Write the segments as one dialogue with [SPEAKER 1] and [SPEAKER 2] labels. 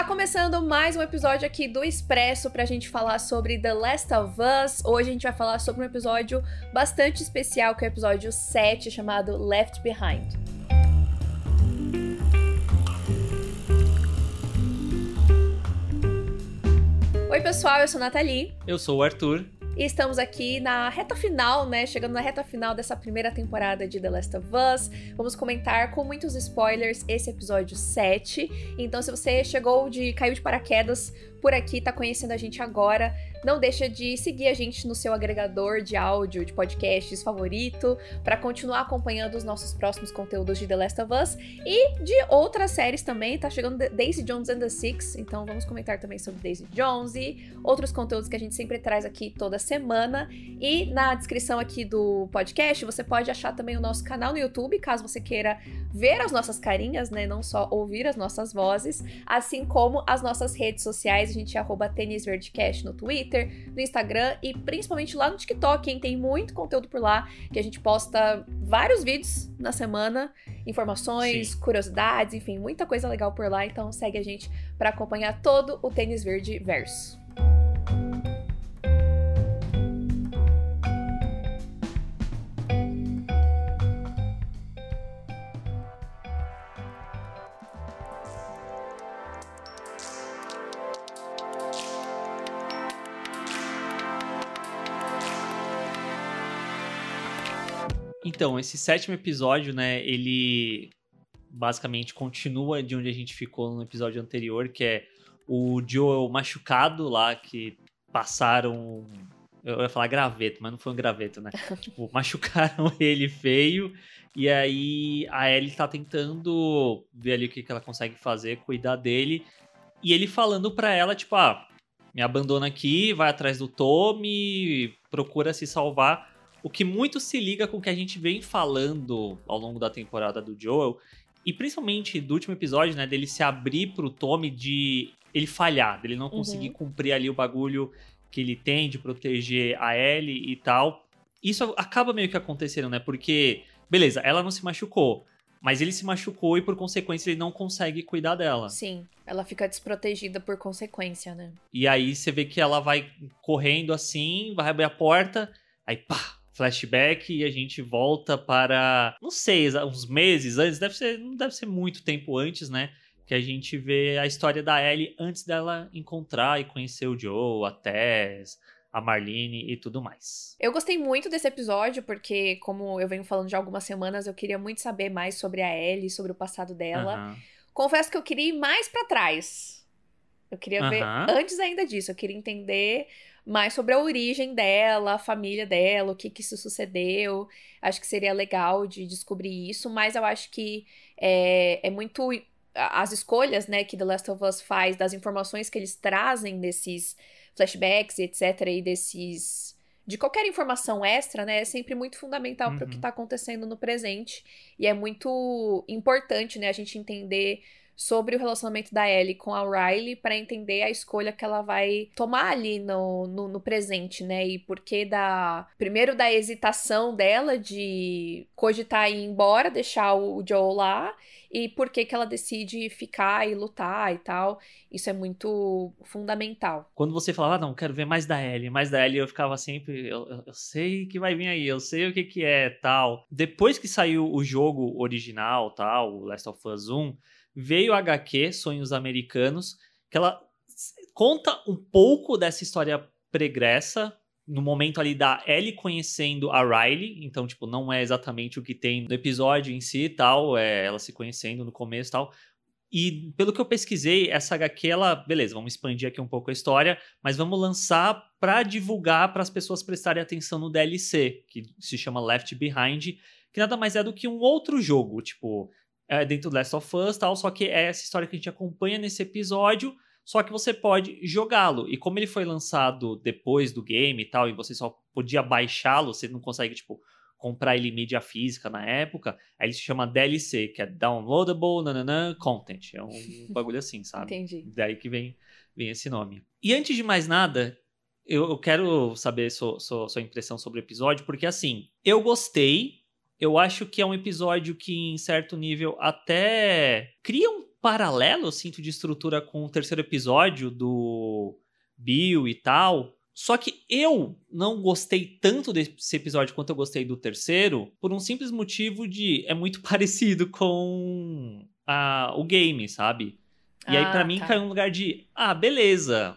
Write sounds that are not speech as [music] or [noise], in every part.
[SPEAKER 1] Tá começando mais um episódio aqui do Expresso pra gente falar sobre The Last of Us. Hoje a gente vai falar sobre um episódio bastante especial, que é o episódio 7, chamado Left Behind. Oi, pessoal, eu sou a Nathalie.
[SPEAKER 2] Eu sou o Arthur.
[SPEAKER 1] E estamos aqui na reta final, né? Chegando na reta final dessa primeira temporada de The Last of Us. Vamos comentar com muitos spoilers esse episódio 7. Então, se você chegou de caiu de paraquedas por aqui, tá conhecendo a gente agora, não deixa de seguir a gente no seu agregador de áudio, de podcasts favorito, para continuar acompanhando os nossos próximos conteúdos de The Last of Us e de outras séries também. Tá chegando Daisy Jones and the Six, então vamos comentar também sobre Daisy Jones e outros conteúdos que a gente sempre traz aqui toda semana. E na descrição aqui do podcast você pode achar também o nosso canal no YouTube, caso você queira ver as nossas carinhas, né? Não só ouvir as nossas vozes, assim como as nossas redes sociais. A gente é arroba no Twitter Twitter, no Instagram e principalmente lá no TikTok, hein? Tem muito conteúdo por lá que a gente posta vários vídeos na semana, informações, Sim. curiosidades, enfim, muita coisa legal por lá. Então segue a gente para acompanhar todo o Tênis Verde Verso.
[SPEAKER 2] Então, esse sétimo episódio, né, ele basicamente continua de onde a gente ficou no episódio anterior, que é o Joel machucado lá, que passaram. Eu ia falar graveto, mas não foi um graveto, né? [laughs] tipo, machucaram [laughs] ele feio. E aí a Ellie tá tentando ver ali o que, que ela consegue fazer, cuidar dele. E ele falando pra ela, tipo, ah, me abandona aqui, vai atrás do Tommy, procura se salvar. O que muito se liga com o que a gente vem falando ao longo da temporada do Joel, e principalmente do último episódio, né, dele se abrir pro Tommy de ele falhar, dele não conseguir uhum. cumprir ali o bagulho que ele tem de proteger a Ellie e tal. Isso acaba meio que acontecendo, né? Porque, beleza, ela não se machucou, mas ele se machucou e por consequência ele não consegue cuidar dela.
[SPEAKER 1] Sim, ela fica desprotegida por consequência, né?
[SPEAKER 2] E aí você vê que ela vai correndo assim, vai abrir a porta, aí pá, flashback e a gente volta para, não sei, uns meses antes, deve ser, não deve ser muito tempo antes, né? Que a gente vê a história da Ellie antes dela encontrar e conhecer o Joe, a Tess, a Marlene e tudo mais.
[SPEAKER 1] Eu gostei muito desse episódio porque, como eu venho falando de algumas semanas, eu queria muito saber mais sobre a Ellie, sobre o passado dela. Uhum. Confesso que eu queria ir mais para trás. Eu queria uhum. ver antes ainda disso, eu queria entender mais sobre a origem dela, a família dela, o que que se sucedeu. Acho que seria legal de descobrir isso, mas eu acho que é, é muito as escolhas, né, que The Last of Us faz, das informações que eles trazem desses flashbacks, etc, e desses de qualquer informação extra, né, é sempre muito fundamental uhum. para o que está acontecendo no presente e é muito importante, né, a gente entender sobre o relacionamento da Ellie com a Riley para entender a escolha que ela vai tomar ali no, no, no presente, né? E por que da. Primeiro, da hesitação dela de cogitar ir embora, deixar o Joe lá, e por que, que ela decide ficar e lutar e tal. Isso é muito fundamental.
[SPEAKER 2] Quando você falava, ah, não, quero ver mais da Ellie, mais da Ellie, eu ficava sempre, eu, eu, eu sei que vai vir aí, eu sei o que que é, tal. Depois que saiu o jogo original, tal, Last of Us 1, veio a HQ Sonhos Americanos, que ela conta um pouco dessa história pregressa, no momento ali da Ellie conhecendo a Riley, então, tipo, não é exatamente o que tem no episódio em si e tal, é ela se conhecendo no começo e tal. E pelo que eu pesquisei, essa HQ, ela, beleza, vamos expandir aqui um pouco a história, mas vamos lançar para divulgar para as pessoas prestarem atenção no DLC, que se chama Left Behind, que nada mais é do que um outro jogo, tipo, é, dentro do Last of Us tal, só que é essa história que a gente acompanha nesse episódio, só que você pode jogá-lo. E como ele foi lançado depois do game e tal, e você só podia baixá-lo, você não consegue, tipo, comprar ele em mídia física na época, aí ele se chama DLC, que é Downloadable nananã, Content. É um [laughs] bagulho assim, sabe?
[SPEAKER 1] Entendi.
[SPEAKER 2] Daí que vem, vem esse nome. E antes de mais nada, eu, eu quero saber sua, sua, sua impressão sobre o episódio, porque assim, eu gostei, eu acho que é um episódio que, em certo nível, até cria um paralelo, eu sinto, de estrutura com o terceiro episódio do Bill e tal. Só que eu não gostei tanto desse episódio quanto eu gostei do terceiro, por um simples motivo de é muito [laughs] parecido com a, o game, sabe? E ah, aí, para mim, tá. caiu um lugar de, ah, beleza.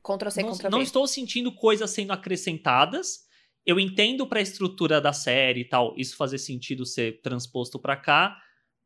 [SPEAKER 1] Ctrl C,
[SPEAKER 2] não,
[SPEAKER 1] Ctrl
[SPEAKER 2] Não estou sentindo coisas sendo acrescentadas. Eu entendo para a estrutura da série e tal, isso fazer sentido ser transposto para cá,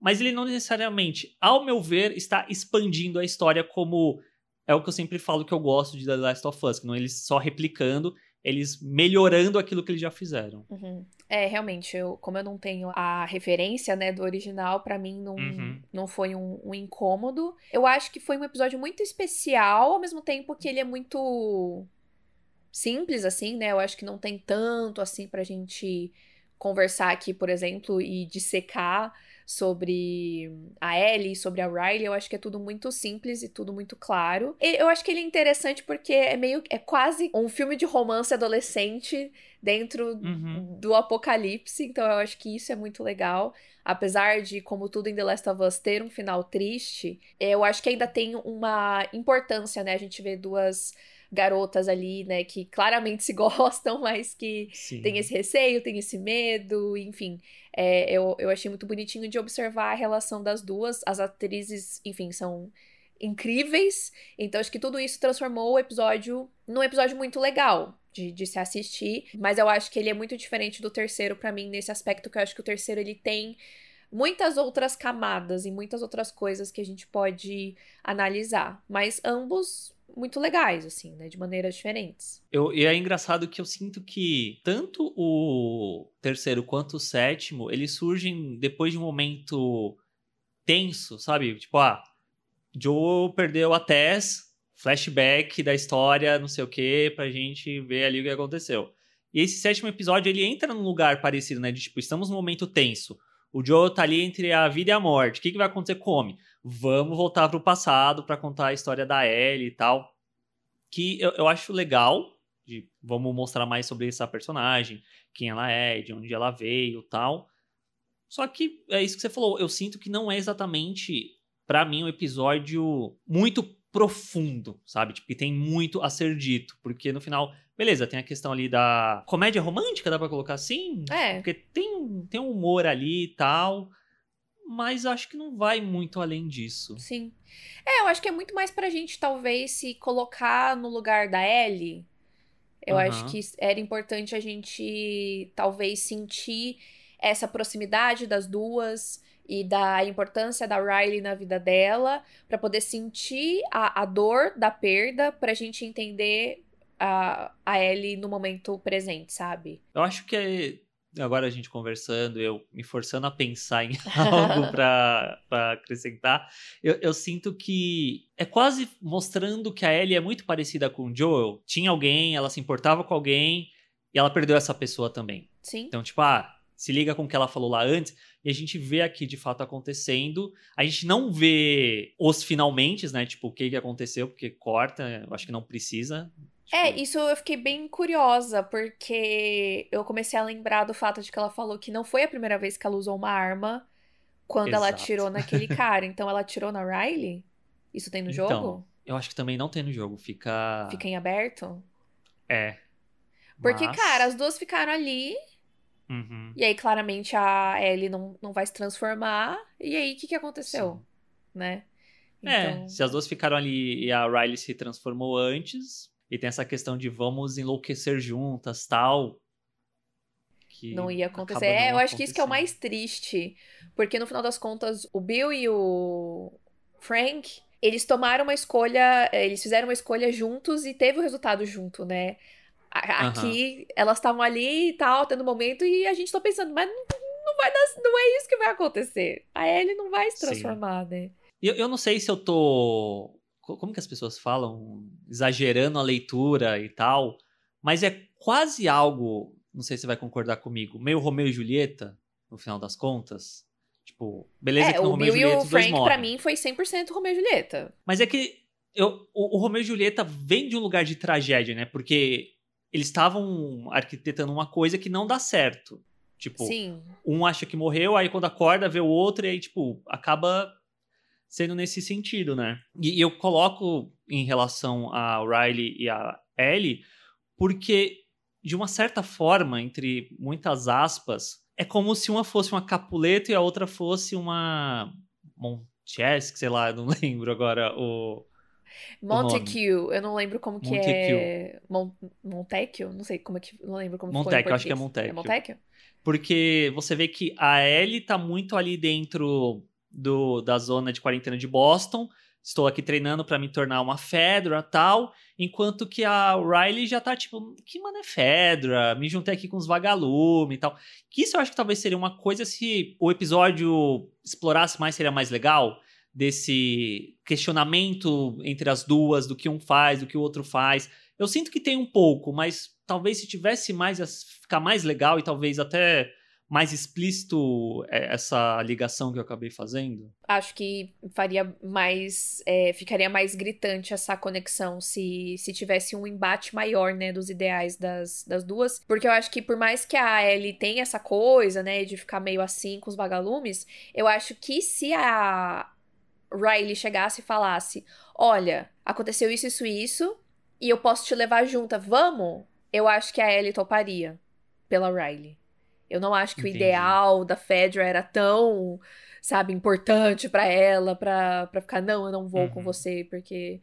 [SPEAKER 2] mas ele não necessariamente, ao meu ver, está expandindo a história como é o que eu sempre falo que eu gosto de The Last of Us, que não eles só replicando, eles melhorando aquilo que eles já fizeram.
[SPEAKER 1] Uhum. É, realmente, eu, como eu não tenho a referência, né, do original, para mim não, uhum. não foi um, um, incômodo. Eu acho que foi um episódio muito especial, ao mesmo tempo que ele é muito simples, assim, né? Eu acho que não tem tanto, assim, pra gente conversar aqui, por exemplo, e dissecar sobre a Ellie, sobre a Riley, eu acho que é tudo muito simples e tudo muito claro. E eu acho que ele é interessante porque é meio é quase um filme de romance adolescente dentro uhum. do apocalipse, então eu acho que isso é muito legal. Apesar de, como tudo em The Last of Us, ter um final triste, eu acho que ainda tem uma importância, né? A gente vê duas garotas ali, né, que claramente se [laughs] gostam, mas que Sim. tem esse receio, tem esse medo, enfim. É, eu, eu achei muito bonitinho de observar a relação das duas. As atrizes, enfim, são incríveis. Então, acho que tudo isso transformou o episódio num episódio muito legal. De, de se assistir, mas eu acho que ele é muito diferente do terceiro para mim nesse aspecto que eu acho que o terceiro ele tem muitas outras camadas e muitas outras coisas que a gente pode analisar, mas ambos muito legais, assim, né? De maneiras diferentes.
[SPEAKER 2] Eu, e é engraçado que eu sinto que tanto o terceiro quanto o sétimo, eles surgem depois de um momento tenso, sabe? Tipo, ah, Joe perdeu a Tess, flashback da história, não sei o que, pra gente ver ali o que aconteceu. E esse sétimo episódio, ele entra num lugar parecido, né? De tipo, estamos num momento tenso. O Joe tá ali entre a vida e a morte. O que, que vai acontecer com o homem? Vamos voltar pro passado para contar a história da Ellie e tal. Que eu, eu acho legal. De, vamos mostrar mais sobre essa personagem, quem ela é, de onde ela veio tal. Só que é isso que você falou. Eu sinto que não é exatamente, para mim, um episódio muito profundo, sabe? Tipo, que tem muito a ser dito. Porque no final Beleza, tem a questão ali da comédia romântica, dá pra colocar assim?
[SPEAKER 1] É.
[SPEAKER 2] Porque tem, tem um humor ali e tal. Mas acho que não vai muito além disso.
[SPEAKER 1] Sim. É, eu acho que é muito mais pra gente, talvez, se colocar no lugar da Ellie. Eu uhum. acho que era importante a gente, talvez, sentir essa proximidade das duas e da importância da Riley na vida dela, para poder sentir a, a dor da perda, pra gente entender a, a Ellie no momento presente, sabe?
[SPEAKER 2] Eu acho que é, agora a gente conversando, eu me forçando a pensar em [laughs] algo para acrescentar, eu, eu, sinto que é quase mostrando que a Ellie é muito parecida com o Joel. Tinha alguém, ela se importava com alguém e ela perdeu essa pessoa também.
[SPEAKER 1] Sim.
[SPEAKER 2] Então, tipo, ah, se liga com o que ela falou lá antes, e a gente vê aqui de fato acontecendo. A gente não vê os finalmente, né? Tipo, o que, que aconteceu, porque corta, eu acho que não precisa.
[SPEAKER 1] É, tipo... É, isso eu fiquei bem curiosa, porque eu comecei a lembrar do fato de que ela falou que não foi a primeira vez que ela usou uma arma quando Exato. ela atirou naquele [laughs] cara. Então ela atirou na Riley? Isso tem no então, jogo?
[SPEAKER 2] Eu acho que também não tem no jogo, fica.
[SPEAKER 1] Fica em aberto?
[SPEAKER 2] É.
[SPEAKER 1] Porque, mas... cara, as duas ficaram ali.
[SPEAKER 2] Uhum.
[SPEAKER 1] E aí, claramente, a Ellie não, não vai se transformar. E aí, o que, que aconteceu? Sim. Né?
[SPEAKER 2] É, então... É, se as duas ficaram ali e a Riley se transformou antes, e tem essa questão de vamos enlouquecer juntas, tal.
[SPEAKER 1] Que não ia acontecer. É, eu acho que isso que é o mais triste. Porque no final das contas, o Bill e o Frank, eles tomaram uma escolha, eh, eles fizeram uma escolha juntos e teve o resultado junto, né? Aqui, uhum. elas estavam ali e tal, tendo um momento, e a gente tá pensando, mas não vai dar, não é isso que vai acontecer. A Ellie não vai se transformar, Sim. né?
[SPEAKER 2] Eu, eu não sei se eu tô como que as pessoas falam? Exagerando a leitura e tal. Mas é quase algo, não sei se você vai concordar comigo, meio Romeu e Julieta, no final das contas. Tipo, beleza
[SPEAKER 1] é,
[SPEAKER 2] que no
[SPEAKER 1] o
[SPEAKER 2] Romeu
[SPEAKER 1] Bill
[SPEAKER 2] e Julieta
[SPEAKER 1] o Frank, pra mim, foi 100% Romeu e Julieta.
[SPEAKER 2] Mas é que eu, o, o Romeu e Julieta vem de um lugar de tragédia, né? Porque eles estavam arquitetando uma coisa que não dá certo. Tipo,
[SPEAKER 1] Sim.
[SPEAKER 2] um acha que morreu, aí quando acorda vê o outro e aí, tipo, acaba sendo nesse sentido, né? E, e eu coloco em relação a Riley e a Ellie, porque de uma certa forma, entre muitas aspas, é como se uma fosse uma Capuleto e a outra fosse uma Montesquieu, sei lá, não [laughs] lembro agora o
[SPEAKER 1] Montague, eu não lembro como que é. Mon Montecchio? Não sei como é que. Não lembro como
[SPEAKER 2] Montecchio, acho que é Montecchio. É
[SPEAKER 1] Montecchio?
[SPEAKER 2] Porque você vê que a Ellie tá muito ali dentro do, da zona de quarentena de Boston. Estou aqui treinando para me tornar uma Fedra tal. Enquanto que a Riley já tá tipo, que mano é Fedra? Me juntei aqui com os vagalumes e tal. Que isso eu acho que talvez seria uma coisa se o episódio explorasse mais, seria mais legal desse questionamento entre as duas, do que um faz, do que o outro faz. Eu sinto que tem um pouco, mas talvez se tivesse mais, ficar mais legal e talvez até mais explícito é, essa ligação que eu acabei fazendo?
[SPEAKER 1] Acho que faria mais. É, ficaria mais gritante essa conexão se, se tivesse um embate maior, né, dos ideais das, das duas. Porque eu acho que por mais que a Ellie tenha essa coisa, né, de ficar meio assim com os vagalumes, eu acho que se a, Riley chegasse e falasse: Olha, aconteceu isso, isso, isso, e eu posso te levar junto, vamos? Eu acho que a Ellie toparia pela Riley. Eu não acho que Entendi. o ideal da Fedra era tão, sabe, importante para ela, pra, pra ficar, não, eu não vou uhum. com você, porque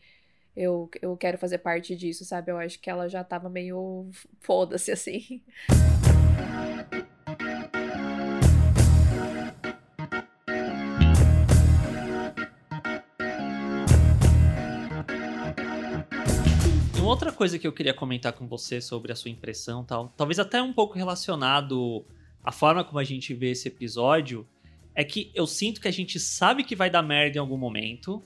[SPEAKER 1] eu, eu quero fazer parte disso, sabe? Eu acho que ela já tava meio foda-se assim.
[SPEAKER 2] Uma outra coisa que eu queria comentar com você sobre a sua impressão tal, talvez até um pouco relacionado à forma como a gente vê esse episódio, é que eu sinto que a gente sabe que vai dar merda em algum momento,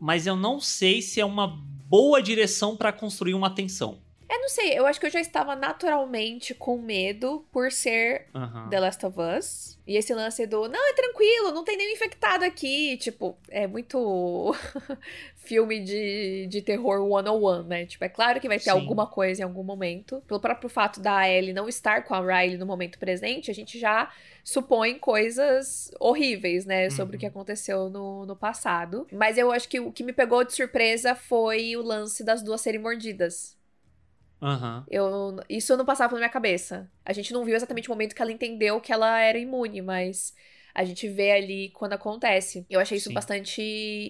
[SPEAKER 2] mas eu não sei se é uma boa direção para construir uma tensão.
[SPEAKER 1] É, não sei, eu acho que eu já estava naturalmente com medo por ser uhum. The Last of Us. E esse lance do, não, é tranquilo, não tem nenhum infectado aqui. Tipo, é muito [laughs] filme de, de terror one-on-one, né? Tipo, é claro que vai ter Sim. alguma coisa em algum momento. Pelo próprio fato da Ellie não estar com a Riley no momento presente, a gente já supõe coisas horríveis, né? Sobre uhum. o que uhum. aconteceu no, no passado. Mas eu acho que o que me pegou de surpresa foi o lance das duas serem mordidas.
[SPEAKER 2] Uhum.
[SPEAKER 1] Eu, isso não passava pela minha cabeça. A gente não viu exatamente o momento que ela entendeu que ela era imune, mas a gente vê ali quando acontece. Eu achei isso Sim. bastante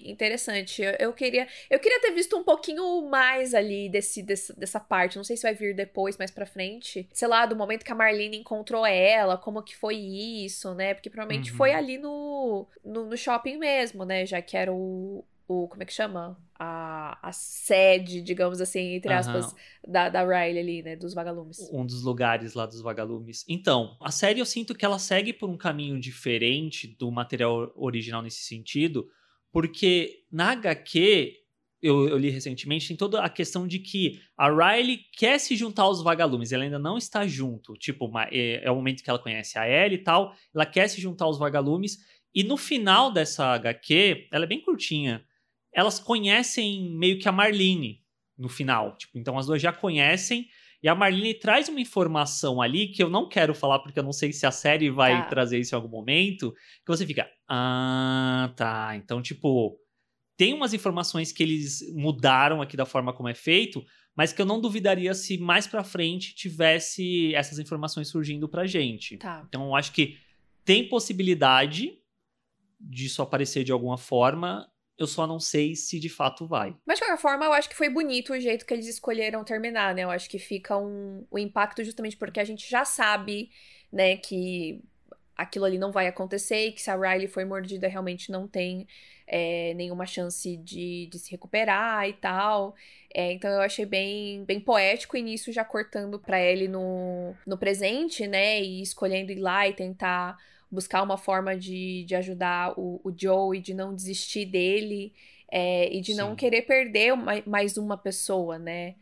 [SPEAKER 1] interessante. Eu, eu, queria eu queria ter visto um pouquinho mais ali desse, desse, dessa parte. Não sei se vai vir depois, mais pra frente. Sei lá, do momento que a Marlene encontrou ela, como que foi isso, né? Porque provavelmente uhum. foi ali no, no, no shopping mesmo, né? Já que era o, o como é que chama? A, a sede, digamos assim, entre aspas, uhum. da, da Riley ali, né? Dos vagalumes.
[SPEAKER 2] Um dos lugares lá dos vagalumes. Então, a série eu sinto que ela segue por um caminho diferente do material original nesse sentido, porque na HQ, eu, eu, li recentemente, tem toda a questão de que a Riley quer se juntar aos vagalumes, ela ainda não está junto. Tipo, é, é o momento que ela conhece a Ellie e tal, ela quer se juntar aos vagalumes, e no final dessa HQ, ela é bem curtinha elas conhecem meio que a Marlene no final. Tipo, então as duas já conhecem. E a Marlene traz uma informação ali que eu não quero falar porque eu não sei se a série vai tá. trazer isso em algum momento. Que você fica, ah, tá. Então, tipo, tem umas informações que eles mudaram aqui da forma como é feito, mas que eu não duvidaria se mais pra frente tivesse essas informações surgindo pra gente.
[SPEAKER 1] Tá.
[SPEAKER 2] Então, eu acho que tem possibilidade disso aparecer de alguma forma eu só não sei se de fato vai.
[SPEAKER 1] Mas de qualquer forma, eu acho que foi bonito o jeito que eles escolheram terminar, né? Eu acho que fica um, um impacto justamente porque a gente já sabe, né, que aquilo ali não vai acontecer e que se a Riley foi mordida realmente não tem é, nenhuma chance de, de se recuperar e tal. É, então eu achei bem, bem poético o início já cortando para ele no, no presente, né? E escolhendo ir lá e tentar buscar uma forma de, de ajudar o, o Joe e de não desistir dele é, e de Sim. não querer perder mais uma pessoa, né?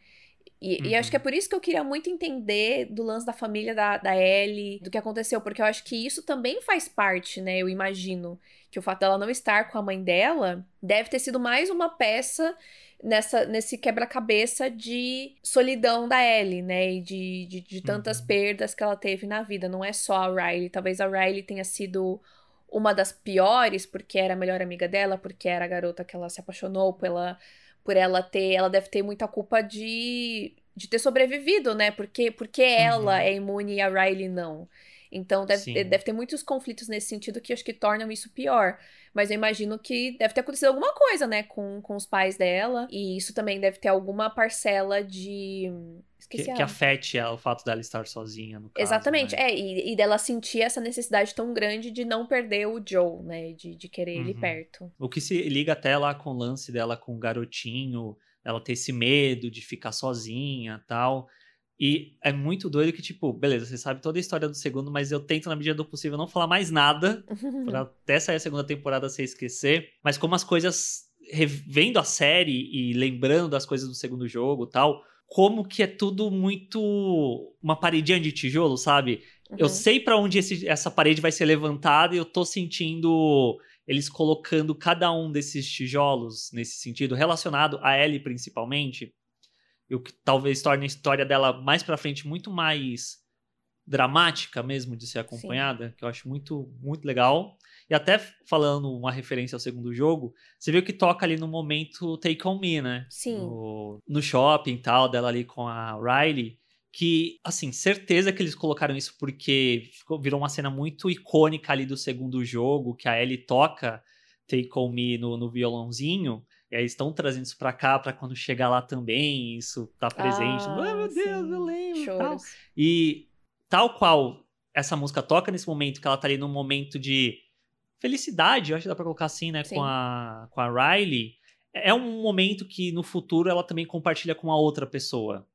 [SPEAKER 1] E, uhum. e, acho que é uhum. por isso que eu queria muito entender do lance da família da, da Ellie, do que aconteceu, porque eu acho que isso também faz parte, né? Eu imagino que o fato dela não estar com a mãe dela deve ter sido mais uma peça nessa, nesse quebra-cabeça de solidão da Ellie, né? E de, de, de tantas uhum. perdas que ela teve na vida. Não é só a Riley. Talvez a Riley tenha sido uma das piores, porque era a melhor amiga dela, porque era a garota que ela se apaixonou pela, por ela ter. Ela deve ter muita culpa de, de ter sobrevivido, né? Porque, porque ela uhum. é imune e a Riley não. Então deve, deve ter muitos conflitos nesse sentido que acho que tornam isso pior. Mas eu imagino que deve ter acontecido alguma coisa, né, com, com os pais dela. E isso também deve ter alguma parcela de.
[SPEAKER 2] Que, que afete ela, o fato dela estar sozinha, no caso,
[SPEAKER 1] Exatamente,
[SPEAKER 2] né?
[SPEAKER 1] é, e, e, dela sentir essa necessidade tão grande de não perder o Joe, né? De, de querer uhum. ele perto.
[SPEAKER 2] O que se liga até lá com o lance dela com o garotinho, ela ter esse medo de ficar sozinha tal. E é muito doido que, tipo, beleza, você sabe toda a história do segundo, mas eu tento, na medida do possível, não falar mais nada [laughs] pra até sair a segunda temporada sem esquecer. Mas como as coisas, revendo a série e lembrando das coisas do segundo jogo tal, como que é tudo muito uma paredinha de tijolo, sabe? Uhum. Eu sei para onde esse, essa parede vai ser levantada e eu tô sentindo eles colocando cada um desses tijolos nesse sentido, relacionado a Ellie principalmente o que talvez torne a história dela mais para frente muito mais dramática mesmo de ser acompanhada, Sim. que eu acho muito muito legal. E até falando uma referência ao segundo jogo, você viu que toca ali no momento Take On Me, né?
[SPEAKER 1] Sim.
[SPEAKER 2] No, no shopping e tal, dela ali com a Riley. Que, assim, certeza que eles colocaram isso porque ficou, virou uma cena muito icônica ali do segundo jogo, que a Ellie toca Take On Me no, no violãozinho. E aí estão trazendo isso pra cá, pra quando chegar lá também, isso tá presente. Ah, oh, meu sim. Deus, eu lembro. Tal. E tal qual essa música toca nesse momento, que ela tá ali num momento de felicidade, eu acho que dá pra colocar assim, né, com a, com a Riley. É um momento que no futuro ela também compartilha com a outra pessoa,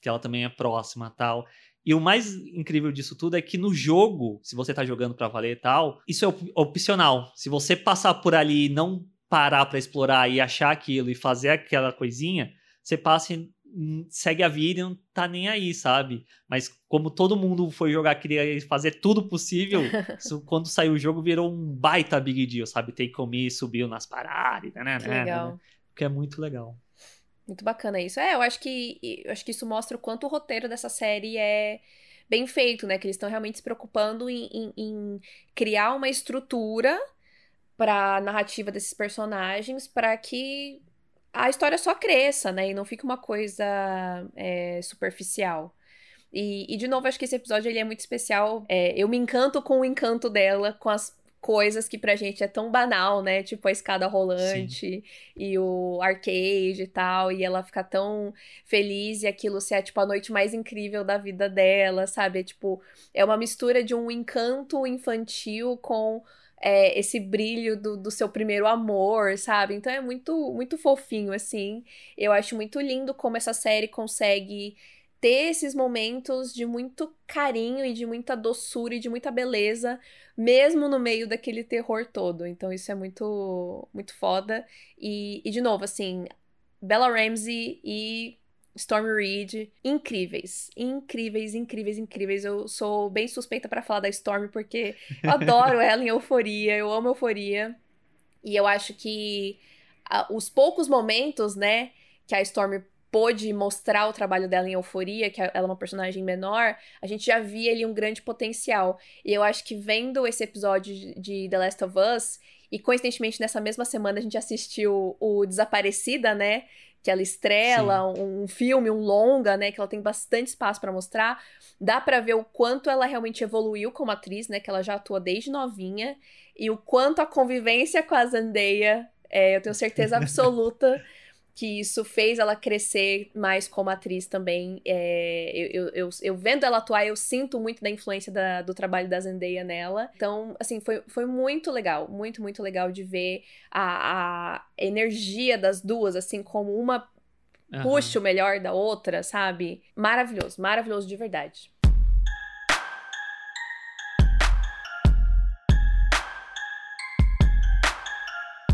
[SPEAKER 2] que ela também é próxima tal. E o mais incrível disso tudo é que no jogo, se você tá jogando pra valer e tal, isso é op opcional. Se você passar por ali e não parar para explorar e achar aquilo e fazer aquela coisinha, você passa e segue a vida e não tá nem aí, sabe? Mas como todo mundo foi jogar, queria fazer tudo possível, [laughs] isso, quando saiu o jogo virou um baita big deal, sabe? Take On Me subiu nas paradas, né?
[SPEAKER 1] Que legal.
[SPEAKER 2] Né? Que é muito legal.
[SPEAKER 1] Muito bacana isso. É, eu acho que eu acho que isso mostra o quanto o roteiro dessa série é bem feito, né? Que eles estão realmente se preocupando em, em, em criar uma estrutura para narrativa desses personagens para que a história só cresça, né? E não fique uma coisa é, superficial. E, e, de novo, acho que esse episódio ele é muito especial. É, eu me encanto com o encanto dela, com as coisas que pra gente é tão banal, né? Tipo a escada rolante Sim. e o arcade e tal. E ela fica tão feliz e aquilo ser, tipo, a noite mais incrível da vida dela, sabe? É, tipo, é uma mistura de um encanto infantil com é, esse brilho do, do seu primeiro amor, sabe? Então é muito, muito fofinho, assim. Eu acho muito lindo como essa série consegue ter esses momentos de muito carinho e de muita doçura e de muita beleza, mesmo no meio daquele terror todo. Então isso é muito, muito foda. E, e de novo, assim, Bella Ramsey e Storm Reed, incríveis, incríveis, incríveis, incríveis. Eu sou bem suspeita para falar da Storm porque eu [laughs] adoro ela em Euforia, eu amo Euforia. E eu acho que a, os poucos momentos, né, que a Storm pôde mostrar o trabalho dela em Euforia, que ela é uma personagem menor, a gente já via ali um grande potencial. E eu acho que vendo esse episódio de The Last of Us, e coincidentemente nessa mesma semana a gente assistiu o Desaparecida, né? que ela estrela, um, um, filme, um longa, né, que ela tem bastante espaço para mostrar. Dá para ver o quanto ela realmente evoluiu como atriz, né, que ela já atua desde novinha, e o quanto a convivência com a Zendaya, é, eu tenho certeza absoluta [laughs] que isso fez ela crescer mais como atriz também. É, eu, eu, eu, vendo ela atuar, eu sinto muito da influência da, do trabalho da Zendaya nela. Então, assim, foi, foi muito legal, muito, muito legal de ver a, a energia das duas, assim, como uma uhum. puxa o melhor da outra, sabe? Maravilhoso, maravilhoso de verdade.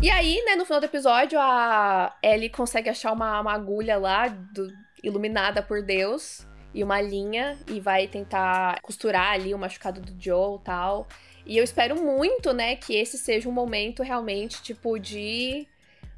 [SPEAKER 1] E aí, né, no final do episódio, a Ellie consegue achar uma, uma agulha lá, do, iluminada por Deus, e uma linha, e vai tentar costurar ali o machucado do Joe e tal. E eu espero muito, né, que esse seja um momento realmente, tipo, de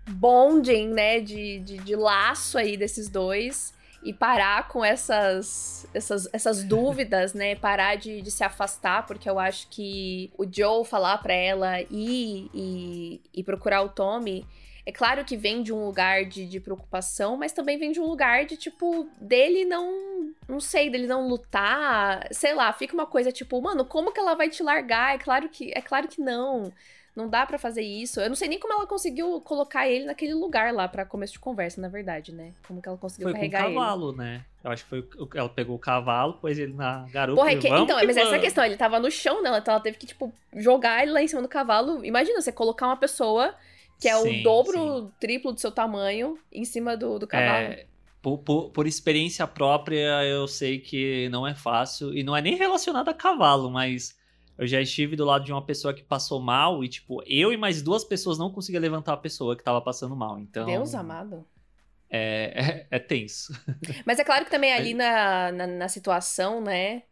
[SPEAKER 1] bonding, né, de, de, de laço aí desses dois. E parar com essas, essas, essas [laughs] dúvidas, né? Parar de, de se afastar, porque eu acho que o Joe falar pra ela ir e, e procurar o Tommy. É claro que vem de um lugar de, de preocupação, mas também vem de um lugar de, tipo, dele não. Não sei, dele não lutar. Sei lá, fica uma coisa tipo, mano, como que ela vai te largar? É claro que, é claro que não. Não dá para fazer isso. Eu não sei nem como ela conseguiu colocar ele naquele lugar lá para começo de conversa, na verdade, né? Como que ela conseguiu
[SPEAKER 2] foi
[SPEAKER 1] carregar
[SPEAKER 2] com o cavalo,
[SPEAKER 1] ele.
[SPEAKER 2] né? Eu acho que foi ela pegou o cavalo, pôs ele na garupa.
[SPEAKER 1] Porra, é
[SPEAKER 2] que,
[SPEAKER 1] então, mas essa é a questão, ele tava no chão, né? Então ela teve que, tipo, jogar ele lá em cima do cavalo. Imagina, você colocar uma pessoa que é
[SPEAKER 2] Sim,
[SPEAKER 1] o dobro, o triplo do seu tamanho em cima do, do cavalo.
[SPEAKER 2] É, por, por, por experiência própria, eu sei que não é fácil. E não é nem relacionado a cavalo, mas eu já estive do lado de uma pessoa que passou mal e, tipo, eu e mais duas pessoas não conseguia levantar a pessoa que tava passando mal. Então.
[SPEAKER 1] Deus amado.
[SPEAKER 2] É, é, é tenso. [laughs]
[SPEAKER 1] Mas é claro que também ali na, na, na situação, né?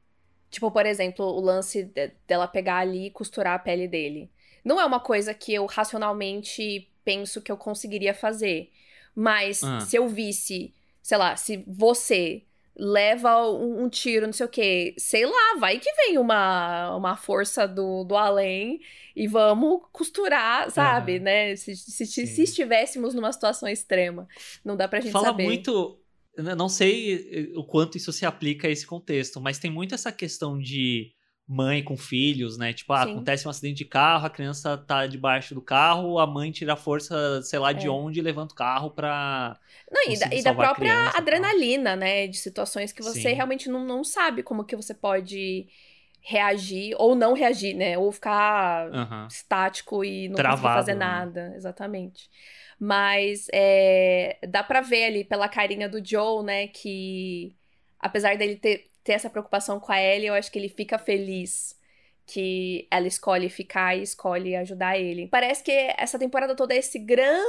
[SPEAKER 1] Tipo, por exemplo, o lance de- dela pegar ali e costurar a pele dele. Não é uma coisa que eu racionalmente penso que eu conseguiria fazer. Mas
[SPEAKER 2] Ah.
[SPEAKER 1] se eu visse, sei lá, se você leva um, um tiro, não sei o quê, sei lá, vai que vem uma, uma força do, do além e vamos costurar, sabe, né? Se, se, se,
[SPEAKER 2] Sim.
[SPEAKER 1] estivéssemos numa situação extrema. Não dá pra gente
[SPEAKER 2] Fala
[SPEAKER 1] saber.
[SPEAKER 2] muito. eu Não sei eh, o quanto isso se aplica a esse contexto, mas tem muito essa questão de mãe com filhos, né? Tipo, ah, acontece um acidente de carro, a criança tá debaixo do carro, a mãe tira a força, sei lá de
[SPEAKER 1] É.
[SPEAKER 2] onde, e levanta o carro pra.
[SPEAKER 1] Não, e da, e da própria
[SPEAKER 2] criança
[SPEAKER 1] adrenalina, né? De situações que você
[SPEAKER 2] Sim.
[SPEAKER 1] realmente não, não sabe como que você pode reagir ou não reagir, né? Ou ficar
[SPEAKER 2] Aham.
[SPEAKER 1] estático e não
[SPEAKER 2] Travado,
[SPEAKER 1] fazer
[SPEAKER 2] né?
[SPEAKER 1] nada. Exatamente. Mas é, dá pra ver ali pela carinha do Joe, né? Que apesar dele ter, ter essa preocupação com a Ellie, eu acho que ele fica feliz que ela escolhe ficar e escolhe ajudar ele. Parece que essa temporada toda é esse grande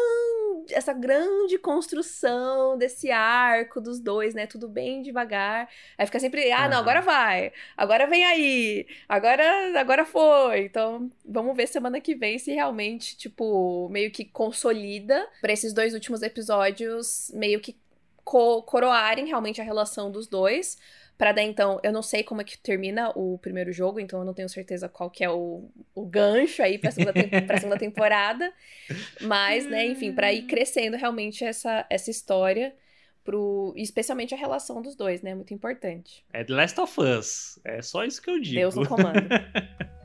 [SPEAKER 1] essa grande construção desse arco dos dois, né? Tudo bem devagar. Aí fica sempre, ah, não, agora vai. Agora vem aí. Agora agora foi. Então, vamos ver semana que vem se realmente, tipo, meio que consolida pra esses dois últimos episódios meio que co- coroarem realmente a relação dos dois. Pra daí, então, eu não sei como é que termina o primeiro jogo, então eu não tenho certeza qual que é o, o gancho aí pra segunda, tem- pra segunda temporada. Mas, né, enfim, pra ir crescendo realmente essa, essa história, pro, especialmente a relação dos dois, né? Muito importante.
[SPEAKER 2] É The Last of Us. É só isso que eu digo.
[SPEAKER 1] Deus no comando. [laughs]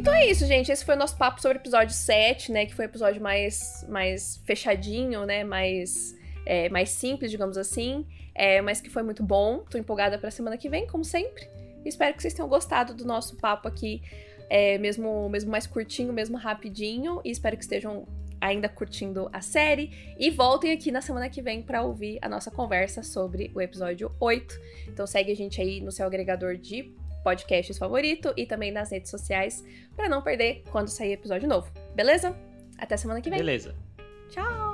[SPEAKER 1] Então é isso, gente. Esse foi o nosso papo sobre o episódio 7, né? Que foi o episódio mais, mais fechadinho, né? Mais, é, mais simples, digamos assim. É, mas que foi muito bom. Tô empolgada pra semana que vem, como sempre. Espero que vocês tenham gostado do nosso papo aqui. é, mesmo, mesmo mais curtinho, mesmo rapidinho. E espero que estejam ainda curtindo a série. E voltem aqui na semana que vem pra ouvir a nossa conversa sobre o episódio 8. Então segue a gente aí no seu agregador de podcasts favorito e também nas redes sociais pra não perder quando sair episódio novo. Beleza? Até semana que vem.
[SPEAKER 2] Beleza.
[SPEAKER 1] Tchau!